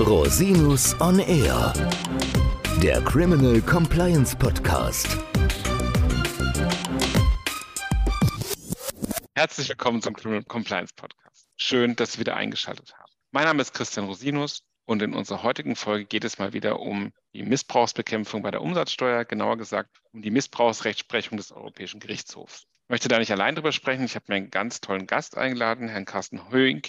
Rosinus on Air, der Criminal Compliance Podcast. Herzlich willkommen zum Criminal Compliance Podcast. Schön, dass Sie wieder eingeschaltet haben. Mein Name ist Christian Rosinus und in unserer heutigen Folge geht es mal wieder um die Missbrauchsbekämpfung bei der Umsatzsteuer, genauer gesagt um die Missbrauchsrechtsprechung des Europäischen Gerichtshofs. Ich möchte da nicht allein drüber sprechen. Ich habe mir einen ganz tollen Gast eingeladen, Herrn Carsten Höing,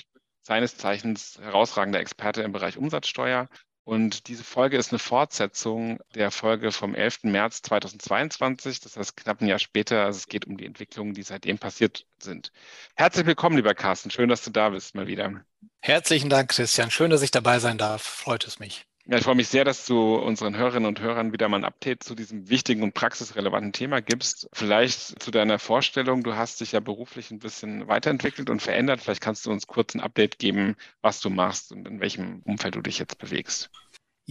seines Zeichens herausragender Experte im Bereich Umsatzsteuer. Und diese Folge ist eine Fortsetzung der Folge vom 11. März 2022, das heißt knapp ein Jahr später. Also es geht um die Entwicklungen, die seitdem passiert sind. Herzlich willkommen, lieber Carsten. Schön, dass du da bist mal wieder. Herzlichen Dank, Christian. Schön, dass ich dabei sein darf. Freut es mich. Ja, ich freue mich sehr, dass du unseren Hörerinnen und Hörern wieder mal ein Update zu diesem wichtigen und praxisrelevanten Thema gibst. Vielleicht zu deiner Vorstellung. Du hast dich ja beruflich ein bisschen weiterentwickelt und verändert. Vielleicht kannst du uns kurz ein Update geben, was du machst und in welchem Umfeld du dich jetzt bewegst.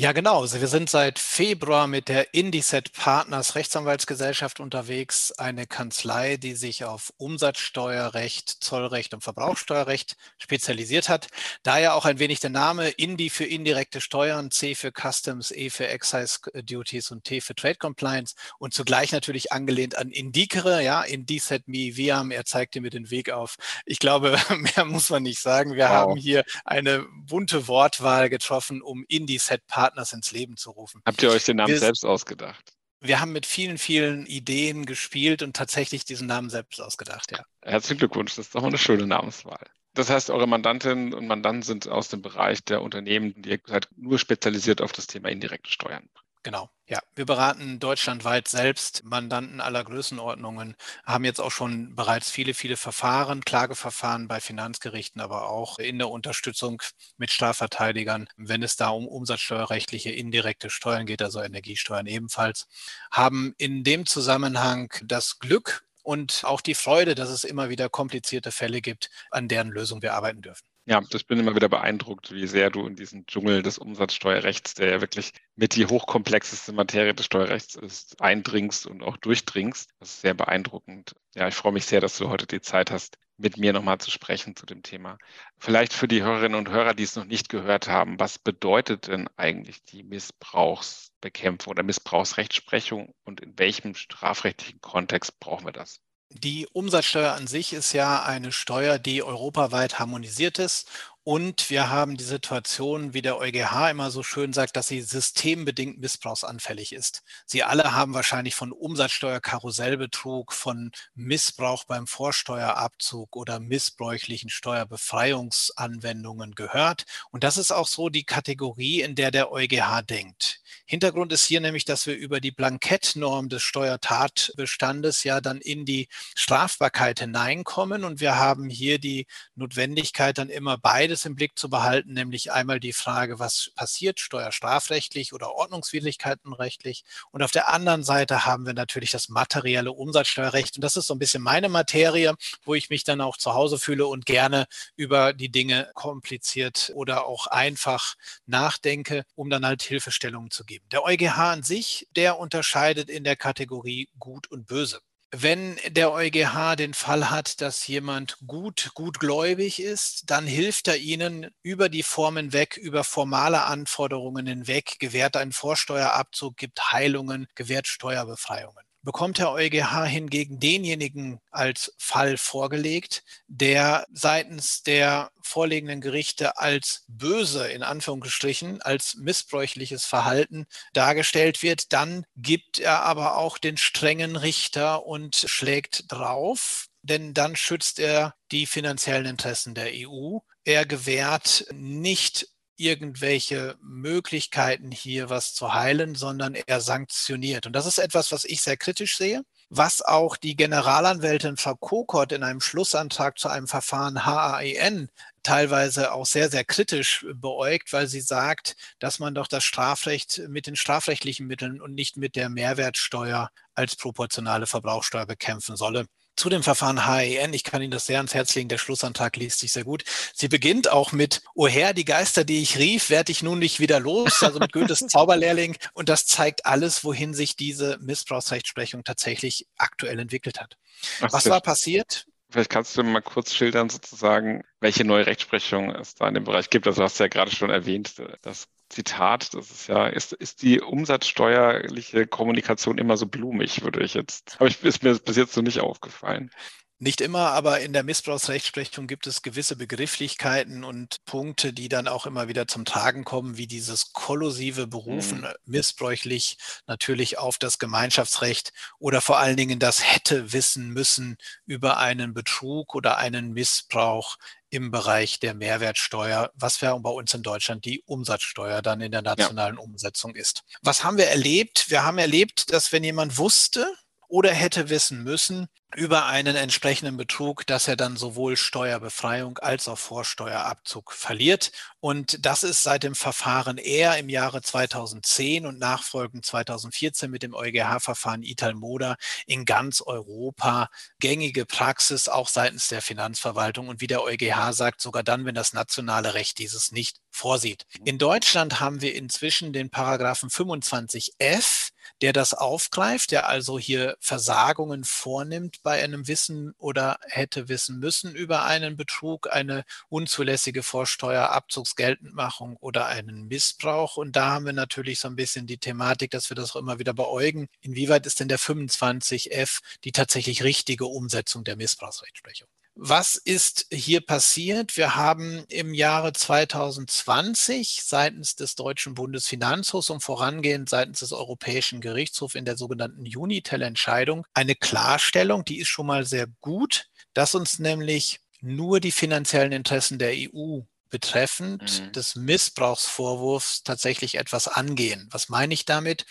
Ja, genau. Also wir sind seit Februar mit der Indiset Partners Rechtsanwaltsgesellschaft unterwegs, eine Kanzlei, die sich auf Umsatzsteuerrecht, Zollrecht und Verbrauchsteuerrecht spezialisiert hat. Daher auch ein wenig der Name Indi für indirekte Steuern, C für Customs, E für Excise Duties und T für Trade Compliance und zugleich natürlich angelehnt an Indicere, ja, Indiset Mi Viam, er zeigte mir den Weg auf. Ich glaube, mehr muss man nicht sagen. Wir wow. haben hier eine bunte Wortwahl getroffen, um Indiset Partners Partners ins Leben zu rufen. Habt ihr euch den Namen wir, selbst ausgedacht? Wir haben mit vielen, vielen Ideen gespielt und tatsächlich diesen Namen selbst ausgedacht, ja. Herzlichen Glückwunsch, das ist doch eine schöne Namenswahl. Das heißt, eure Mandantinnen und Mandanten sind aus dem Bereich der Unternehmen, die ihr seid nur spezialisiert auf das Thema indirekte Steuern. Genau, ja. Wir beraten deutschlandweit selbst Mandanten aller Größenordnungen, haben jetzt auch schon bereits viele, viele Verfahren, Klageverfahren bei Finanzgerichten, aber auch in der Unterstützung mit Strafverteidigern, wenn es da um umsatzsteuerrechtliche indirekte Steuern geht, also Energiesteuern ebenfalls, haben in dem Zusammenhang das Glück und auch die Freude, dass es immer wieder komplizierte Fälle gibt, an deren Lösung wir arbeiten dürfen. Ja, ich bin immer wieder beeindruckt, wie sehr du in diesen Dschungel des Umsatzsteuerrechts, der ja wirklich mit die hochkomplexeste Materie des Steuerrechts ist, eindringst und auch durchdringst. Das ist sehr beeindruckend. Ja, ich freue mich sehr, dass du heute die Zeit hast, mit mir nochmal zu sprechen zu dem Thema. Vielleicht für die Hörerinnen und Hörer, die es noch nicht gehört haben, was bedeutet denn eigentlich die Missbrauchsbekämpfung oder Missbrauchsrechtsprechung und in welchem strafrechtlichen Kontext brauchen wir das? Die Umsatzsteuer an sich ist ja eine Steuer, die europaweit harmonisiert ist und wir haben die Situation, wie der EuGH immer so schön sagt, dass sie systembedingt missbrauchsanfällig ist. Sie alle haben wahrscheinlich von Umsatzsteuerkarussellbetrug, von Missbrauch beim Vorsteuerabzug oder missbräuchlichen Steuerbefreiungsanwendungen gehört. Und das ist auch so die Kategorie, in der der EuGH denkt. Hintergrund ist hier nämlich, dass wir über die Blankettnorm des Steuertatbestandes ja dann in die Strafbarkeit hineinkommen und wir haben hier die Notwendigkeit, dann immer beides beides im Blick zu behalten, nämlich einmal die Frage, was passiert steuerstrafrechtlich oder ordnungswidrigkeitenrechtlich. Und auf der anderen Seite haben wir natürlich das materielle Umsatzsteuerrecht. Und das ist so ein bisschen meine Materie, wo ich mich dann auch zu Hause fühle und gerne über die Dinge kompliziert oder auch einfach nachdenke, um dann halt Hilfestellungen zu geben. Der EuGH an sich, der unterscheidet in der Kategorie gut und böse wenn der EuGH den Fall hat, dass jemand gut, gutgläubig ist, dann hilft er Ihnen über die Formen weg, über formale Anforderungen hinweg, gewährt einen Vorsteuerabzug, gibt Heilungen, gewährt Steuerbefreiungen bekommt der EuGH hingegen denjenigen als Fall vorgelegt, der seitens der vorliegenden Gerichte als böse, in Anführungsstrichen, als missbräuchliches Verhalten dargestellt wird, dann gibt er aber auch den strengen Richter und schlägt drauf, denn dann schützt er die finanziellen Interessen der EU. Er gewährt nicht irgendwelche Möglichkeiten hier was zu heilen, sondern er sanktioniert. Und das ist etwas, was ich sehr kritisch sehe, was auch die Generalanwältin Frau in einem Schlussantrag zu einem Verfahren HAEN teilweise auch sehr, sehr kritisch beäugt, weil sie sagt, dass man doch das Strafrecht mit den strafrechtlichen Mitteln und nicht mit der Mehrwertsteuer als proportionale Verbrauchsteuer bekämpfen solle zu dem Verfahren HEN. Ich kann Ihnen das sehr ans Herz legen. Der Schlussantrag liest sich sehr gut. Sie beginnt auch mit, O Herr, die Geister, die ich rief, werde ich nun nicht wieder los. Also mit Goethes Zauberlehrling. Und das zeigt alles, wohin sich diese Missbrauchsrechtsprechung tatsächlich aktuell entwickelt hat. Ach, Was war passiert? Vielleicht kannst du mal kurz schildern, sozusagen, welche neue Rechtsprechung es da in dem Bereich gibt. Also, du hast ja gerade schon erwähnt, das Zitat, das ist ja, ist, ist die umsatzsteuerliche Kommunikation immer so blumig, würde ich jetzt, aber ich, ist mir bis jetzt so nicht aufgefallen. Nicht immer, aber in der Missbrauchsrechtsprechung gibt es gewisse Begrifflichkeiten und Punkte, die dann auch immer wieder zum Tragen kommen, wie dieses kollusive Berufen, mhm. missbräuchlich natürlich auf das Gemeinschaftsrecht oder vor allen Dingen das hätte wissen müssen über einen Betrug oder einen Missbrauch im Bereich der Mehrwertsteuer, was ja bei uns in Deutschland die Umsatzsteuer dann in der nationalen ja. Umsetzung ist. Was haben wir erlebt? Wir haben erlebt, dass wenn jemand wusste, oder hätte wissen müssen über einen entsprechenden Betrug, dass er dann sowohl Steuerbefreiung als auch Vorsteuerabzug verliert. Und das ist seit dem Verfahren eher im Jahre 2010 und nachfolgend 2014 mit dem EuGH-Verfahren Italmoda in ganz Europa gängige Praxis, auch seitens der Finanzverwaltung. Und wie der EuGH sagt, sogar dann, wenn das nationale Recht dieses nicht vorsieht. In Deutschland haben wir inzwischen den Paragraphen 25f der das aufgreift, der also hier Versagungen vornimmt bei einem Wissen oder hätte wissen müssen über einen Betrug, eine unzulässige Vorsteuerabzugsgeltendmachung oder einen Missbrauch. Und da haben wir natürlich so ein bisschen die Thematik, dass wir das auch immer wieder beäugen. Inwieweit ist denn der 25f die tatsächlich richtige Umsetzung der Missbrauchsrechtsprechung? Was ist hier passiert? Wir haben im Jahre 2020 seitens des Deutschen Bundesfinanzhofs und vorangehend seitens des Europäischen Gerichtshofs in der sogenannten Unitel-Entscheidung eine Klarstellung, die ist schon mal sehr gut, dass uns nämlich nur die finanziellen Interessen der EU betreffend mhm. des Missbrauchsvorwurfs tatsächlich etwas angehen. Was meine ich damit?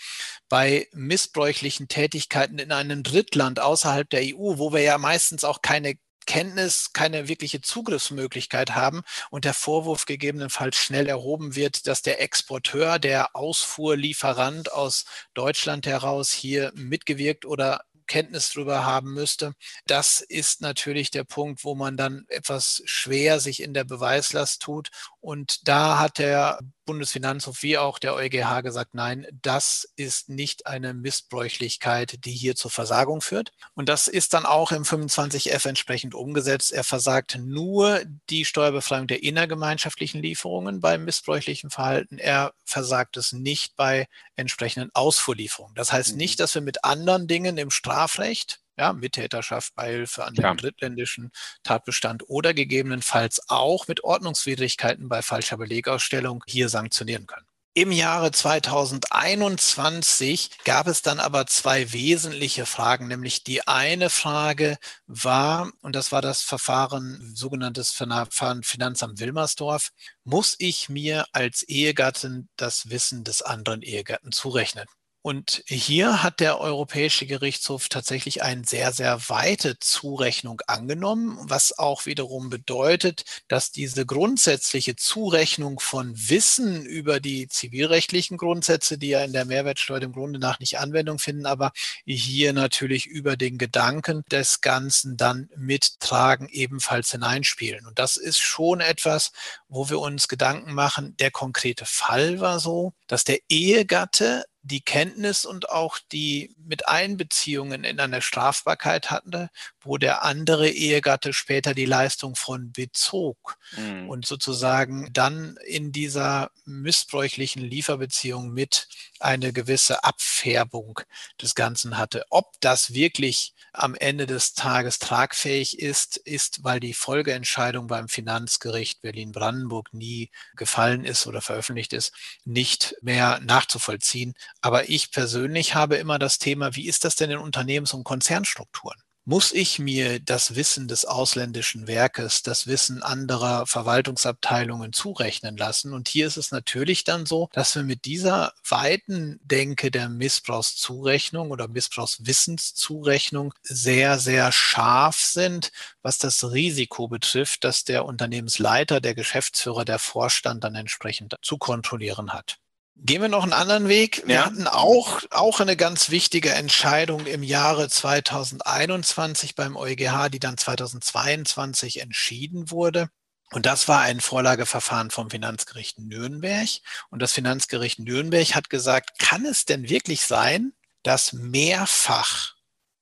Bei missbräuchlichen Tätigkeiten in einem Drittland außerhalb der EU, wo wir ja meistens auch keine Kenntnis, keine wirkliche Zugriffsmöglichkeit haben und der Vorwurf gegebenenfalls schnell erhoben wird, dass der Exporteur, der Ausfuhrlieferant aus Deutschland heraus hier mitgewirkt oder Kenntnis darüber haben müsste. Das ist natürlich der Punkt, wo man dann etwas schwer sich in der Beweislast tut. Und da hat der Bundesfinanzhof wie auch der EuGH gesagt, nein, das ist nicht eine Missbräuchlichkeit, die hier zur Versagung führt. Und das ist dann auch im 25f entsprechend umgesetzt. Er versagt nur die Steuerbefreiung der innergemeinschaftlichen Lieferungen beim missbräuchlichen Verhalten. Er versagt es nicht bei entsprechenden Ausfuhrlieferungen. Das heißt nicht, mhm. dass wir mit anderen Dingen im Strafrecht ja, Mittäterschaft, Beihilfe an ja. dem drittländischen Tatbestand oder gegebenenfalls auch mit Ordnungswidrigkeiten bei falscher Belegausstellung hier sanktionieren können. Im Jahre 2021 gab es dann aber zwei wesentliche Fragen, nämlich die eine Frage war, und das war das Verfahren, sogenanntes Verfahren Finanzamt Wilmersdorf, muss ich mir als Ehegattin das Wissen des anderen Ehegatten zurechnen? Und hier hat der Europäische Gerichtshof tatsächlich eine sehr, sehr weite Zurechnung angenommen, was auch wiederum bedeutet, dass diese grundsätzliche Zurechnung von Wissen über die zivilrechtlichen Grundsätze, die ja in der Mehrwertsteuer im Grunde nach nicht Anwendung finden, aber hier natürlich über den Gedanken des Ganzen dann mittragen, ebenfalls hineinspielen. Und das ist schon etwas, wo wir uns Gedanken machen. Der konkrete Fall war so, dass der Ehegatte die Kenntnis und auch die Miteinbeziehungen in einer Strafbarkeit hatte, wo der andere Ehegatte später die Leistung von bezog mhm. und sozusagen dann in dieser missbräuchlichen Lieferbeziehung mit eine gewisse Abfärbung des Ganzen hatte. Ob das wirklich am Ende des Tages tragfähig ist, ist, weil die Folgeentscheidung beim Finanzgericht Berlin-Brandenburg nie gefallen ist oder veröffentlicht ist, nicht mehr nachzuvollziehen. Aber ich persönlich habe immer das Thema, wie ist das denn in Unternehmens- und Konzernstrukturen? muss ich mir das Wissen des ausländischen Werkes, das Wissen anderer Verwaltungsabteilungen zurechnen lassen. Und hier ist es natürlich dann so, dass wir mit dieser weiten Denke der Missbrauchszurechnung oder Missbrauchswissenszurechnung sehr, sehr scharf sind, was das Risiko betrifft, dass der Unternehmensleiter, der Geschäftsführer, der Vorstand dann entsprechend zu kontrollieren hat. Gehen wir noch einen anderen Weg. Wir ja. hatten auch, auch eine ganz wichtige Entscheidung im Jahre 2021 beim EuGH, die dann 2022 entschieden wurde. Und das war ein Vorlageverfahren vom Finanzgericht Nürnberg. Und das Finanzgericht Nürnberg hat gesagt, kann es denn wirklich sein, dass mehrfach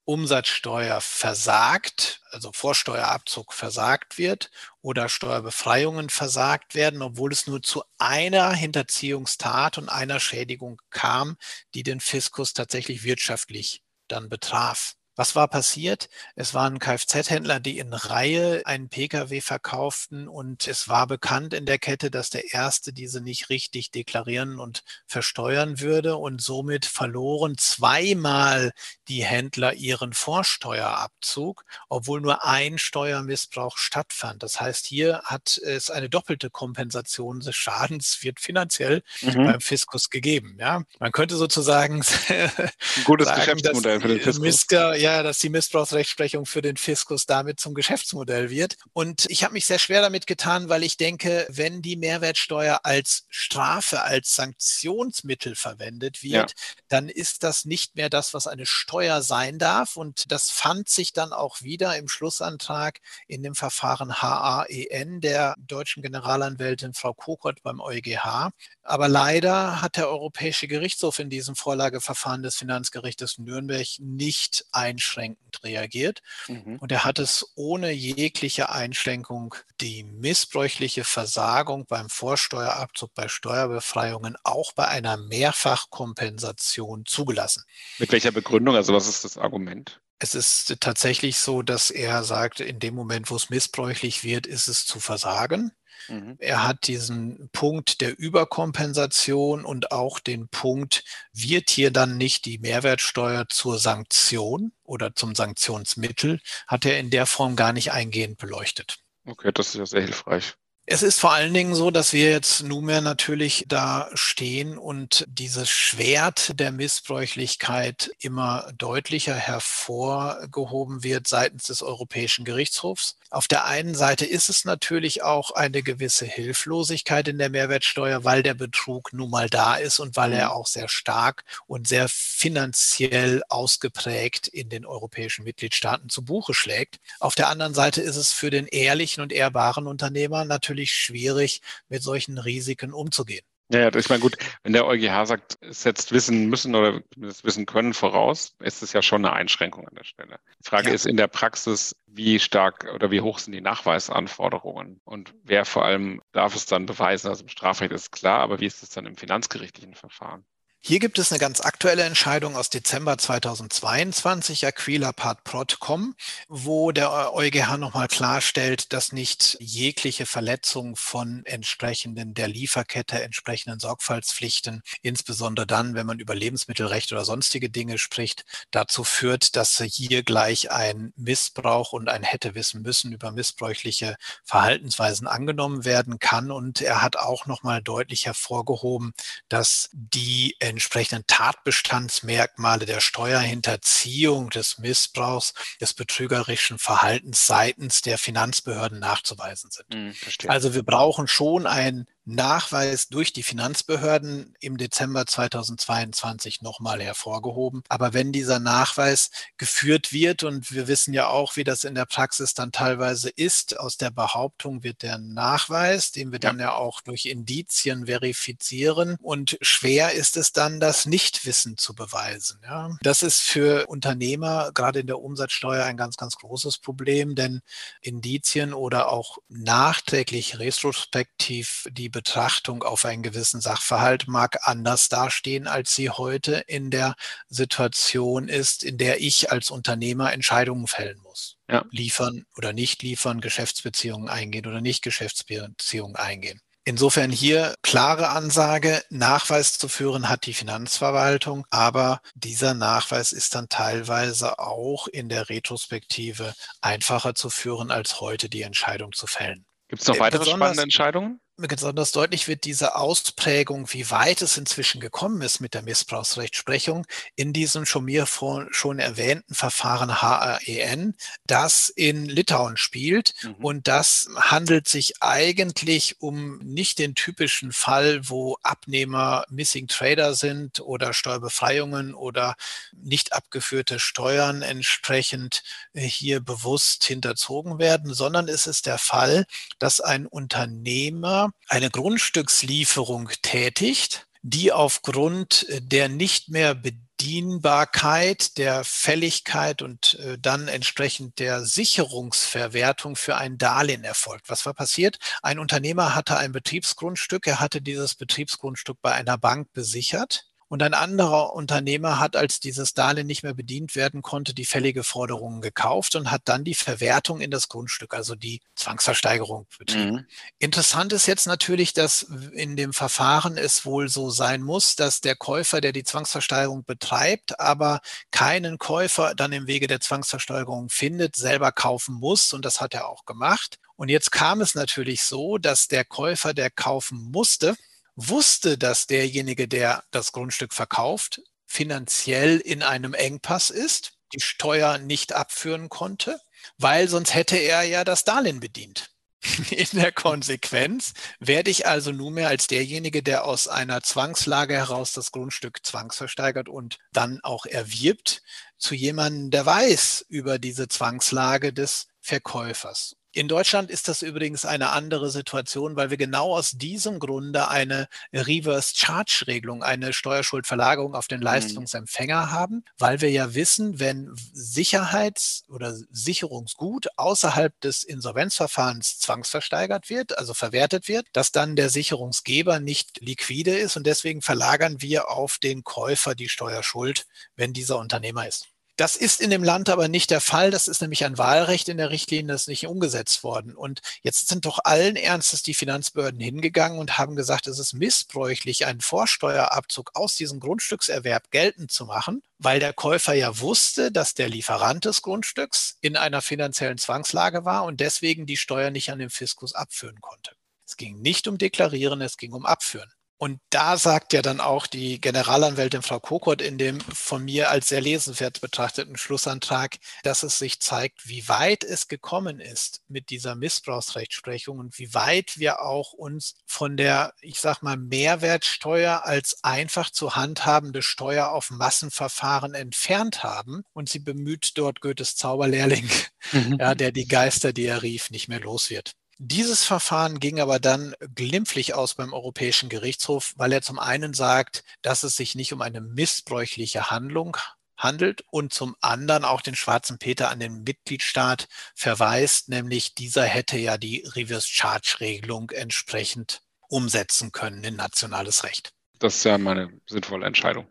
Umsatzsteuer versagt, also Vorsteuerabzug versagt wird oder Steuerbefreiungen versagt werden, obwohl es nur zu einer Hinterziehungstat und einer Schädigung kam, die den Fiskus tatsächlich wirtschaftlich dann betraf. Was war passiert? Es waren Kfz-Händler, die in Reihe einen Pkw verkauften und es war bekannt in der Kette, dass der erste diese nicht richtig deklarieren und versteuern würde und somit verloren zweimal die Händler ihren Vorsteuerabzug, obwohl nur ein Steuermissbrauch stattfand. Das heißt, hier hat es eine doppelte Kompensation des Schadens wird finanziell mhm. beim Fiskus gegeben. Ja, man könnte sozusagen ein gutes sagen, Geschäftsmodell für den Fiskus. Misker, ja, dass die Missbrauchsrechtsprechung für den Fiskus damit zum Geschäftsmodell wird. Und ich habe mich sehr schwer damit getan, weil ich denke, wenn die Mehrwertsteuer als Strafe, als Sanktionsmittel verwendet wird, ja. dann ist das nicht mehr das, was eine Steuer sein darf. Und das fand sich dann auch wieder im Schlussantrag in dem Verfahren HAEN der deutschen Generalanwältin Frau Kokott beim EuGH. Aber leider hat der Europäische Gerichtshof in diesem Vorlageverfahren des Finanzgerichtes Nürnberg nicht einschränkend reagiert. Mhm. Und er hat es ohne jegliche Einschränkung die missbräuchliche Versagung beim Vorsteuerabzug, bei Steuerbefreiungen, auch bei einer Mehrfachkompensation zugelassen. Mit welcher Begründung? Also was ist das Argument? Es ist tatsächlich so, dass er sagt, in dem Moment, wo es missbräuchlich wird, ist es zu versagen. Mhm. Er hat diesen Punkt der Überkompensation und auch den Punkt, wird hier dann nicht die Mehrwertsteuer zur Sanktion oder zum Sanktionsmittel, hat er in der Form gar nicht eingehend beleuchtet. Okay, das ist ja sehr hilfreich. Es ist vor allen Dingen so, dass wir jetzt nunmehr natürlich da stehen und dieses Schwert der Missbräuchlichkeit immer deutlicher hervorgehoben wird seitens des Europäischen Gerichtshofs. Auf der einen Seite ist es natürlich auch eine gewisse Hilflosigkeit in der Mehrwertsteuer, weil der Betrug nun mal da ist und weil er mhm. auch sehr stark und sehr finanziell ausgeprägt in den europäischen Mitgliedstaaten zu Buche schlägt. Auf der anderen Seite ist es für den ehrlichen und ehrbaren Unternehmer natürlich natürlich schwierig, mit solchen Risiken umzugehen. Ja, ich meine, gut, wenn der EuGH sagt, es setzt Wissen müssen oder das Wissen können voraus, ist es ja schon eine Einschränkung an der Stelle. Die Frage ja. ist in der Praxis, wie stark oder wie hoch sind die Nachweisanforderungen und wer vor allem darf es dann beweisen? Also im Strafrecht ist klar, aber wie ist es dann im finanzgerichtlichen Verfahren? Hier gibt es eine ganz aktuelle Entscheidung aus Dezember 2022, Aquila Part Protcom, wo der EuGH nochmal klarstellt, dass nicht jegliche Verletzung von entsprechenden der Lieferkette, entsprechenden Sorgfaltspflichten, insbesondere dann, wenn man über Lebensmittelrecht oder sonstige Dinge spricht, dazu führt, dass hier gleich ein Missbrauch und ein hätte wissen müssen über missbräuchliche Verhaltensweisen angenommen werden kann. Und er hat auch nochmal deutlich hervorgehoben, dass die entsprechenden Tatbestandsmerkmale der Steuerhinterziehung, des Missbrauchs, des betrügerischen Verhaltens seitens der Finanzbehörden nachzuweisen sind. Hm, also wir brauchen schon ein Nachweis durch die Finanzbehörden im Dezember 2022 nochmal hervorgehoben. Aber wenn dieser Nachweis geführt wird, und wir wissen ja auch, wie das in der Praxis dann teilweise ist, aus der Behauptung wird der Nachweis, den wir dann ja auch durch Indizien verifizieren. Und schwer ist es dann, das Nichtwissen zu beweisen. Ja. Das ist für Unternehmer gerade in der Umsatzsteuer ein ganz, ganz großes Problem, denn Indizien oder auch nachträglich retrospektiv die Betrachtung auf einen gewissen Sachverhalt mag anders dastehen, als sie heute in der Situation ist, in der ich als Unternehmer Entscheidungen fällen muss. Ja. Liefern oder nicht liefern, Geschäftsbeziehungen eingehen oder nicht Geschäftsbeziehungen eingehen. Insofern hier klare Ansage, Nachweis zu führen hat die Finanzverwaltung, aber dieser Nachweis ist dann teilweise auch in der Retrospektive einfacher zu führen, als heute die Entscheidung zu fällen. Gibt es noch weitere spannende Entscheidungen? Besonders deutlich wird diese Ausprägung, wie weit es inzwischen gekommen ist mit der Missbrauchsrechtsprechung in diesem schon mir schon erwähnten Verfahren HAEN, das in Litauen spielt. Mhm. Und das handelt sich eigentlich um nicht den typischen Fall, wo Abnehmer Missing Trader sind oder Steuerbefreiungen oder nicht abgeführte Steuern entsprechend äh, hier bewusst hinterzogen werden, sondern es ist der Fall, dass ein Unternehmer eine Grundstückslieferung tätigt, die aufgrund der nicht mehr Bedienbarkeit, der Fälligkeit und äh, dann entsprechend der Sicherungsverwertung für ein Darlehen erfolgt. Was war passiert? Ein Unternehmer hatte ein Betriebsgrundstück, er hatte dieses Betriebsgrundstück bei einer Bank besichert und ein anderer Unternehmer hat, als dieses Darlehen nicht mehr bedient werden konnte, die fällige Forderungen gekauft und hat dann die Verwertung in das Grundstück, also die Zwangsversteigerung betrieben. Mhm. Interessant ist jetzt natürlich, dass in dem Verfahren es wohl so sein muss, dass der Käufer, der die Zwangsversteigerung betreibt, aber keinen Käufer dann im Wege der Zwangsversteigerung findet, selber kaufen muss. Und das hat er auch gemacht. Und jetzt kam es natürlich so, dass der Käufer, der kaufen musste, wusste, dass derjenige, der das Grundstück verkauft, finanziell in einem Engpass ist, die Steuer nicht abführen konnte, weil sonst hätte er ja das Darlehen bedient. In der Konsequenz werde ich also nunmehr als derjenige, der aus einer Zwangslage heraus das Grundstück zwangsversteigert und dann auch erwirbt, zu jemandem, der weiß über diese Zwangslage des Verkäufers. In Deutschland ist das übrigens eine andere Situation, weil wir genau aus diesem Grunde eine Reverse Charge Regelung, eine Steuerschuldverlagerung auf den mhm. Leistungsempfänger haben, weil wir ja wissen, wenn Sicherheits- oder Sicherungsgut außerhalb des Insolvenzverfahrens zwangsversteigert wird, also verwertet wird, dass dann der Sicherungsgeber nicht liquide ist und deswegen verlagern wir auf den Käufer die Steuerschuld, wenn dieser Unternehmer ist. Das ist in dem Land aber nicht der Fall. Das ist nämlich ein Wahlrecht in der Richtlinie, das ist nicht umgesetzt worden. Und jetzt sind doch allen Ernstes die Finanzbehörden hingegangen und haben gesagt, es ist missbräuchlich, einen Vorsteuerabzug aus diesem Grundstückserwerb geltend zu machen, weil der Käufer ja wusste, dass der Lieferant des Grundstücks in einer finanziellen Zwangslage war und deswegen die Steuer nicht an den Fiskus abführen konnte. Es ging nicht um Deklarieren, es ging um Abführen. Und da sagt ja dann auch die Generalanwältin Frau Kokot in dem von mir als sehr lesenswert betrachteten Schlussantrag, dass es sich zeigt, wie weit es gekommen ist mit dieser Missbrauchsrechtsprechung und wie weit wir auch uns von der, ich sag mal, Mehrwertsteuer als einfach zu handhabende Steuer auf Massenverfahren entfernt haben. Und sie bemüht dort Goethes Zauberlehrling, mhm. ja, der die Geister, die er rief, nicht mehr los wird. Dieses Verfahren ging aber dann glimpflich aus beim Europäischen Gerichtshof, weil er zum einen sagt, dass es sich nicht um eine missbräuchliche Handlung handelt und zum anderen auch den schwarzen Peter an den Mitgliedstaat verweist, nämlich dieser hätte ja die Reverse Charge Regelung entsprechend umsetzen können in nationales Recht. Das ist ja mal eine sinnvolle Entscheidung.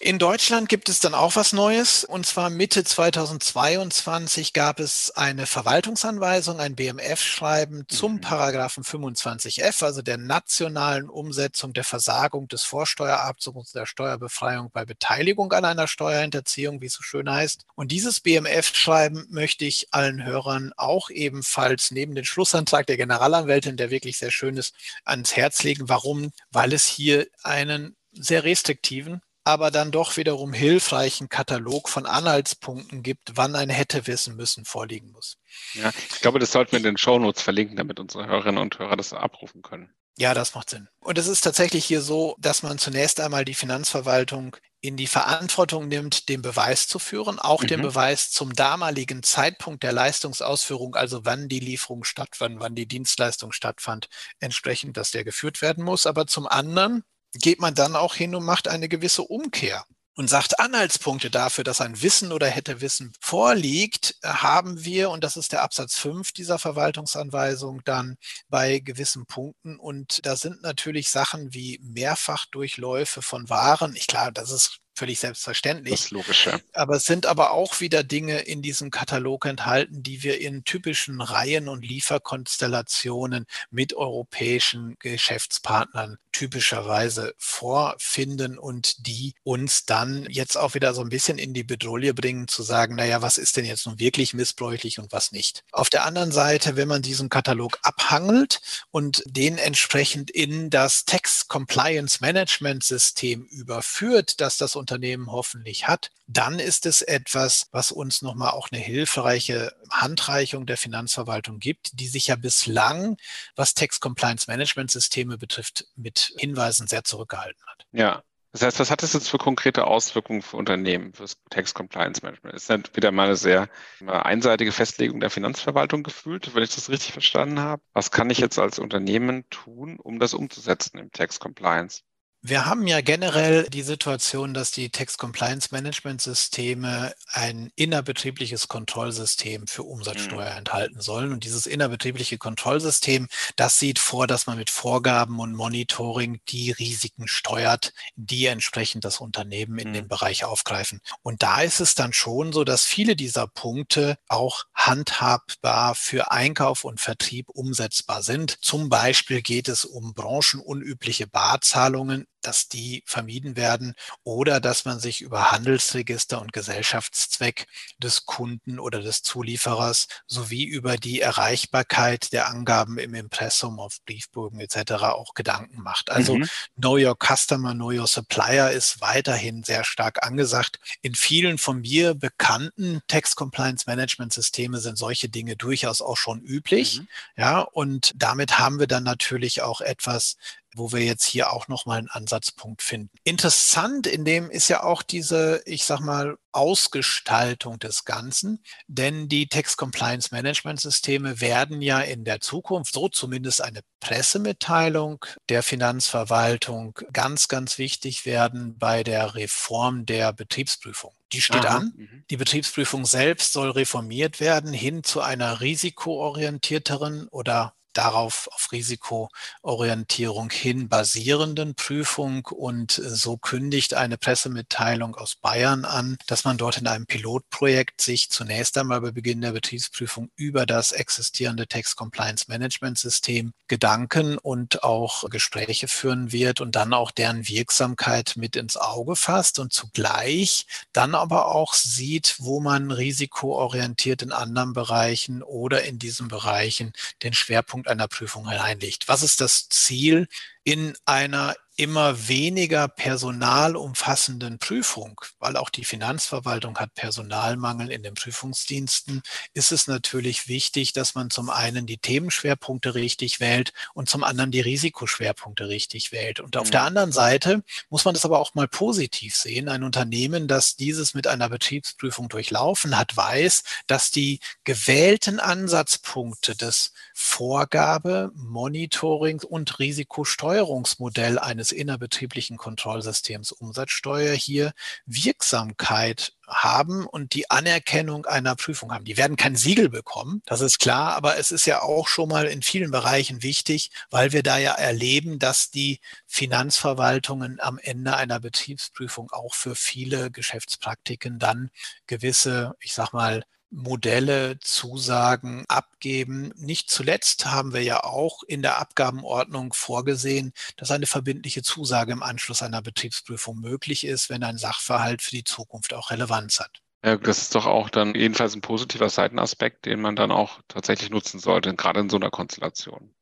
In Deutschland gibt es dann auch was Neues. Und zwar Mitte 2022 gab es eine Verwaltungsanweisung, ein BMF-Schreiben zum mhm. Paragraphen 25f, also der nationalen Umsetzung der Versagung des Vorsteuerabzugs der Steuerbefreiung bei Beteiligung an einer Steuerhinterziehung, wie es so schön heißt. Und dieses BMF-Schreiben möchte ich allen Hörern auch ebenfalls neben den Schlussantrag der Generalanwältin, der wirklich sehr schön ist, ans Herz legen. Warum? Weil es hier einen sehr restriktiven aber dann doch wiederum hilfreichen Katalog von Anhaltspunkten gibt, wann ein hätte wissen müssen vorliegen muss. Ja, ich glaube, das sollten wir in den Shownotes verlinken, damit unsere Hörerinnen und Hörer das abrufen können. Ja, das macht Sinn. Und es ist tatsächlich hier so, dass man zunächst einmal die Finanzverwaltung in die Verantwortung nimmt, den Beweis zu führen, auch mhm. den Beweis zum damaligen Zeitpunkt der Leistungsausführung, also wann die Lieferung stattfand, wann die Dienstleistung stattfand, entsprechend, dass der geführt werden muss. Aber zum anderen geht man dann auch hin und macht eine gewisse Umkehr und sagt Anhaltspunkte dafür, dass ein Wissen oder hätte Wissen vorliegt, haben wir, und das ist der Absatz 5 dieser Verwaltungsanweisung, dann bei gewissen Punkten. Und da sind natürlich Sachen wie Mehrfachdurchläufe von Waren. Ich glaube, das ist völlig selbstverständlich. Das ist logisch, ja. Aber es sind aber auch wieder Dinge in diesem Katalog enthalten, die wir in typischen Reihen und Lieferkonstellationen mit europäischen Geschäftspartnern typischerweise vorfinden und die uns dann jetzt auch wieder so ein bisschen in die Bedrohung bringen, zu sagen, naja, was ist denn jetzt nun wirklich missbräuchlich und was nicht. Auf der anderen Seite, wenn man diesen Katalog abhangelt und den entsprechend in das Tax Compliance Management System überführt, dass das Unternehmen hoffentlich hat, dann ist es etwas, was uns nochmal auch eine hilfreiche Handreichung der Finanzverwaltung gibt, die sich ja bislang, was Tax Compliance Management Systeme betrifft, mit Hinweisen sehr zurückgehalten hat. Ja, das heißt, was hat das jetzt für konkrete Auswirkungen für Unternehmen, fürs Tax Compliance Management? Ist das wieder mal eine sehr einseitige Festlegung der Finanzverwaltung gefühlt, wenn ich das richtig verstanden habe? Was kann ich jetzt als Unternehmen tun, um das umzusetzen im Tax Compliance? Wir haben ja generell die Situation, dass die Tax Compliance Management Systeme ein innerbetriebliches Kontrollsystem für Umsatzsteuer mhm. enthalten sollen. Und dieses innerbetriebliche Kontrollsystem, das sieht vor, dass man mit Vorgaben und Monitoring die Risiken steuert, die entsprechend das Unternehmen in mhm. dem Bereich aufgreifen. Und da ist es dann schon so, dass viele dieser Punkte auch handhabbar für Einkauf und Vertrieb umsetzbar sind. Zum Beispiel geht es um branchenunübliche Barzahlungen dass die vermieden werden oder dass man sich über Handelsregister und Gesellschaftszweck des Kunden oder des Zulieferers sowie über die Erreichbarkeit der Angaben im Impressum auf Briefbogen etc. auch Gedanken macht. Also mhm. Know Your Customer, Know Your Supplier ist weiterhin sehr stark angesagt. In vielen von mir bekannten Text Compliance Management Systeme sind solche Dinge durchaus auch schon üblich. Mhm. Ja, und damit haben wir dann natürlich auch etwas wo wir jetzt hier auch nochmal einen Ansatzpunkt finden. Interessant in dem ist ja auch diese, ich sag mal, Ausgestaltung des Ganzen, denn die Text Compliance Management Systeme werden ja in der Zukunft, so zumindest eine Pressemitteilung der Finanzverwaltung, ganz, ganz wichtig werden bei der Reform der Betriebsprüfung. Die steht Aha. an. Mhm. Die Betriebsprüfung selbst soll reformiert werden hin zu einer risikoorientierteren oder darauf auf Risikoorientierung hin basierenden Prüfung. Und äh, so kündigt eine Pressemitteilung aus Bayern an, dass man dort in einem Pilotprojekt sich zunächst einmal bei Beginn der Betriebsprüfung über das existierende Text Compliance Management System Gedanken und auch Gespräche führen wird und dann auch deren Wirksamkeit mit ins Auge fasst und zugleich dann aber auch sieht, wo man risikoorientiert in anderen Bereichen oder in diesen Bereichen den Schwerpunkt Schwerpunkt einer Prüfung hineinlegt. Was ist das Ziel in einer immer weniger personalumfassenden Prüfung, weil auch die Finanzverwaltung hat Personalmangel in den Prüfungsdiensten, ist es natürlich wichtig, dass man zum einen die Themenschwerpunkte richtig wählt und zum anderen die Risikoschwerpunkte richtig wählt. Und auf der mhm. anderen Seite muss man das aber auch mal positiv sehen. Ein Unternehmen, das dieses mit einer Betriebsprüfung durchlaufen hat, weiß, dass die gewählten Ansatzpunkte des Vorgabe, Monitoring und Risikosteuerungsmodell eines des innerbetrieblichen Kontrollsystems Umsatzsteuer hier Wirksamkeit haben und die Anerkennung einer Prüfung haben. Die werden kein Siegel bekommen, das ist klar, aber es ist ja auch schon mal in vielen Bereichen wichtig, weil wir da ja erleben, dass die Finanzverwaltungen am Ende einer Betriebsprüfung auch für viele Geschäftspraktiken dann gewisse, ich sag mal, Modelle, Zusagen abgeben. Nicht zuletzt haben wir ja auch in der Abgabenordnung vorgesehen, dass eine verbindliche Zusage im Anschluss einer Betriebsprüfung möglich ist, wenn ein Sachverhalt für die Zukunft auch Relevanz hat. Ja, das ist doch auch dann jedenfalls ein positiver Seitenaspekt, den man dann auch tatsächlich nutzen sollte, gerade in so einer Konstellation.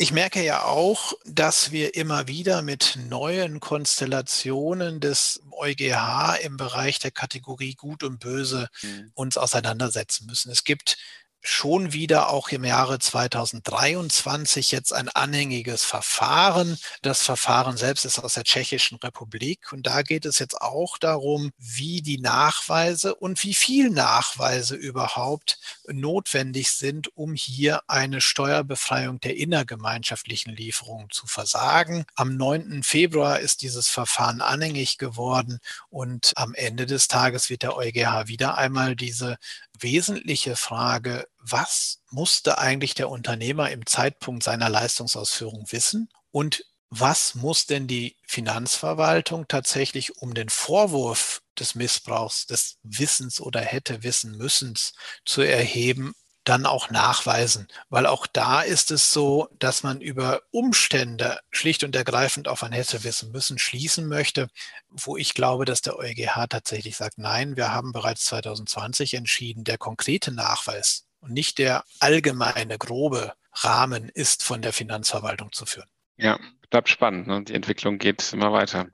Ich merke ja auch, dass wir immer wieder mit neuen Konstellationen des EuGH im Bereich der Kategorie Gut und Böse mhm. uns auseinandersetzen müssen. Es gibt schon wieder auch im Jahre 2023 jetzt ein anhängiges Verfahren. Das Verfahren selbst ist aus der Tschechischen Republik und da geht es jetzt auch darum, wie die Nachweise und wie viel Nachweise überhaupt notwendig sind, um hier eine Steuerbefreiung der innergemeinschaftlichen Lieferungen zu versagen. Am 9. Februar ist dieses Verfahren anhängig geworden und am Ende des Tages wird der EuGH wieder einmal diese wesentliche Frage, was musste eigentlich der Unternehmer im Zeitpunkt seiner Leistungsausführung wissen? Und was muss denn die Finanzverwaltung tatsächlich, um den Vorwurf des Missbrauchs, des Wissens oder hätte wissen müssens zu erheben, dann auch nachweisen. Weil auch da ist es so, dass man über Umstände schlicht und ergreifend auf ein hätte wissen müssen schließen möchte, wo ich glaube, dass der EuGH tatsächlich sagt, nein, wir haben bereits 2020 entschieden, der konkrete Nachweis und nicht der allgemeine, grobe Rahmen ist von der Finanzverwaltung zu führen. Ja, bleibt spannend. Ne? Die Entwicklung geht immer weiter.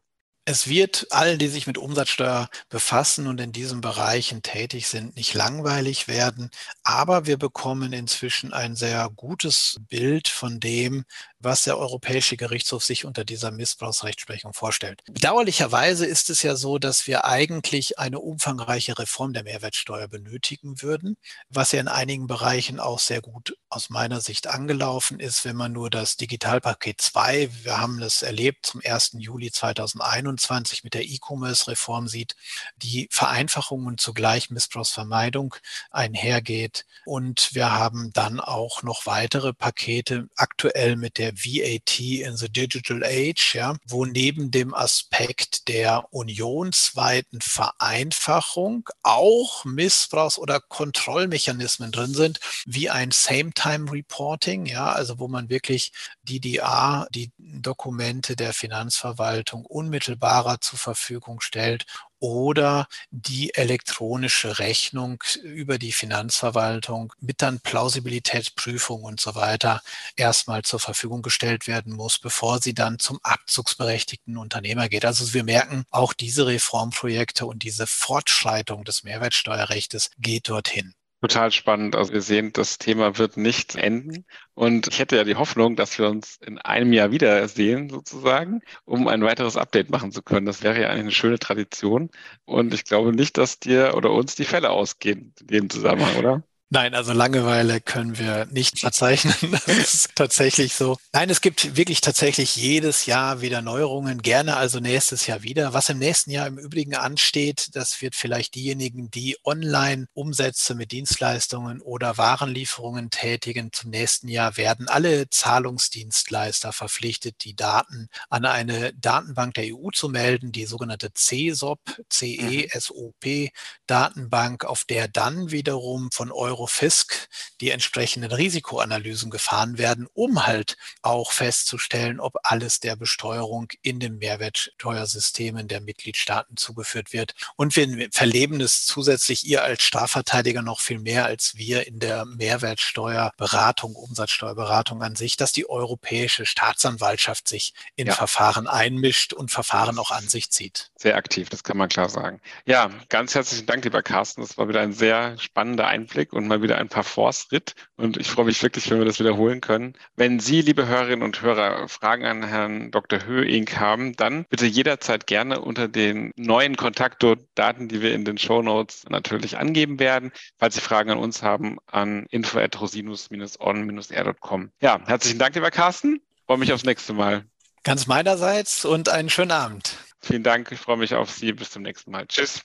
Es wird allen, die sich mit Umsatzsteuer befassen und in diesen Bereichen tätig sind, nicht langweilig werden. Aber wir bekommen inzwischen ein sehr gutes Bild von dem, was der Europäische Gerichtshof sich unter dieser Missbrauchsrechtsprechung vorstellt. Bedauerlicherweise ist es ja so, dass wir eigentlich eine umfangreiche Reform der Mehrwertsteuer benötigen würden, was ja in einigen Bereichen auch sehr gut aus meiner Sicht angelaufen ist, wenn man nur das Digitalpaket 2, wir haben das erlebt zum 1. Juli 2021 mit der E-Commerce-Reform sieht, die Vereinfachung und zugleich Missbrauchsvermeidung einhergeht. Und wir haben dann auch noch weitere Pakete aktuell mit der VAT in the Digital Age, ja, wo neben dem Aspekt der unionsweiten Vereinfachung auch Missbrauchs- oder Kontrollmechanismen drin sind, wie ein Same-Time-Reporting, ja, also wo man wirklich DDA, die Dokumente der Finanzverwaltung unmittelbarer zur Verfügung stellt oder die elektronische Rechnung über die Finanzverwaltung mit dann Plausibilitätsprüfung und so weiter erstmal zur Verfügung gestellt werden muss, bevor sie dann zum abzugsberechtigten Unternehmer geht. Also wir merken, auch diese Reformprojekte und diese Fortschreitung des Mehrwertsteuerrechts geht dorthin. Total spannend. Also wir sehen, das Thema wird nicht enden. Und ich hätte ja die Hoffnung, dass wir uns in einem Jahr wiedersehen, sozusagen, um ein weiteres Update machen zu können. Das wäre ja eine schöne Tradition. Und ich glaube nicht, dass dir oder uns die Fälle ausgehen in dem Zusammenhang, oder? Nein, also Langeweile können wir nicht verzeichnen. Das ist tatsächlich so. Nein, es gibt wirklich tatsächlich jedes Jahr wieder Neuerungen, gerne also nächstes Jahr wieder. Was im nächsten Jahr im Übrigen ansteht, das wird vielleicht diejenigen, die online Umsätze mit Dienstleistungen oder Warenlieferungen tätigen, zum nächsten Jahr werden alle Zahlungsdienstleister verpflichtet, die Daten an eine Datenbank der EU zu melden, die sogenannte CESOP, C-E-S-O-P Datenbank, auf der dann wiederum von Euro Eurofisk die entsprechenden Risikoanalysen gefahren werden, um halt auch festzustellen, ob alles der Besteuerung in den Mehrwertsteuersystemen der Mitgliedstaaten zugeführt wird. Und wir verleben es zusätzlich ihr als Strafverteidiger noch viel mehr als wir in der Mehrwertsteuerberatung, Umsatzsteuerberatung an sich, dass die europäische Staatsanwaltschaft sich in ja. Verfahren einmischt und Verfahren auch an sich zieht. Sehr aktiv, das kann man klar sagen. Ja, ganz herzlichen Dank, lieber Carsten. Das war wieder ein sehr spannender Einblick und mal wieder ein paar Force-Ritt. Und ich freue mich wirklich, wenn wir das wiederholen können. Wenn Sie, liebe Hörerinnen und Hörer, Fragen an Herrn Dr. Höhing haben, dann bitte jederzeit gerne unter den neuen Kontaktdaten, die wir in den Show Notes natürlich angeben werden. Falls Sie Fragen an uns haben, an info.rosinus-on-r.com. Ja, herzlichen Dank, lieber Carsten. Ich freue mich aufs nächste Mal. Ganz meinerseits und einen schönen Abend. Vielen Dank, ich freue mich auf Sie. Bis zum nächsten Mal. Tschüss.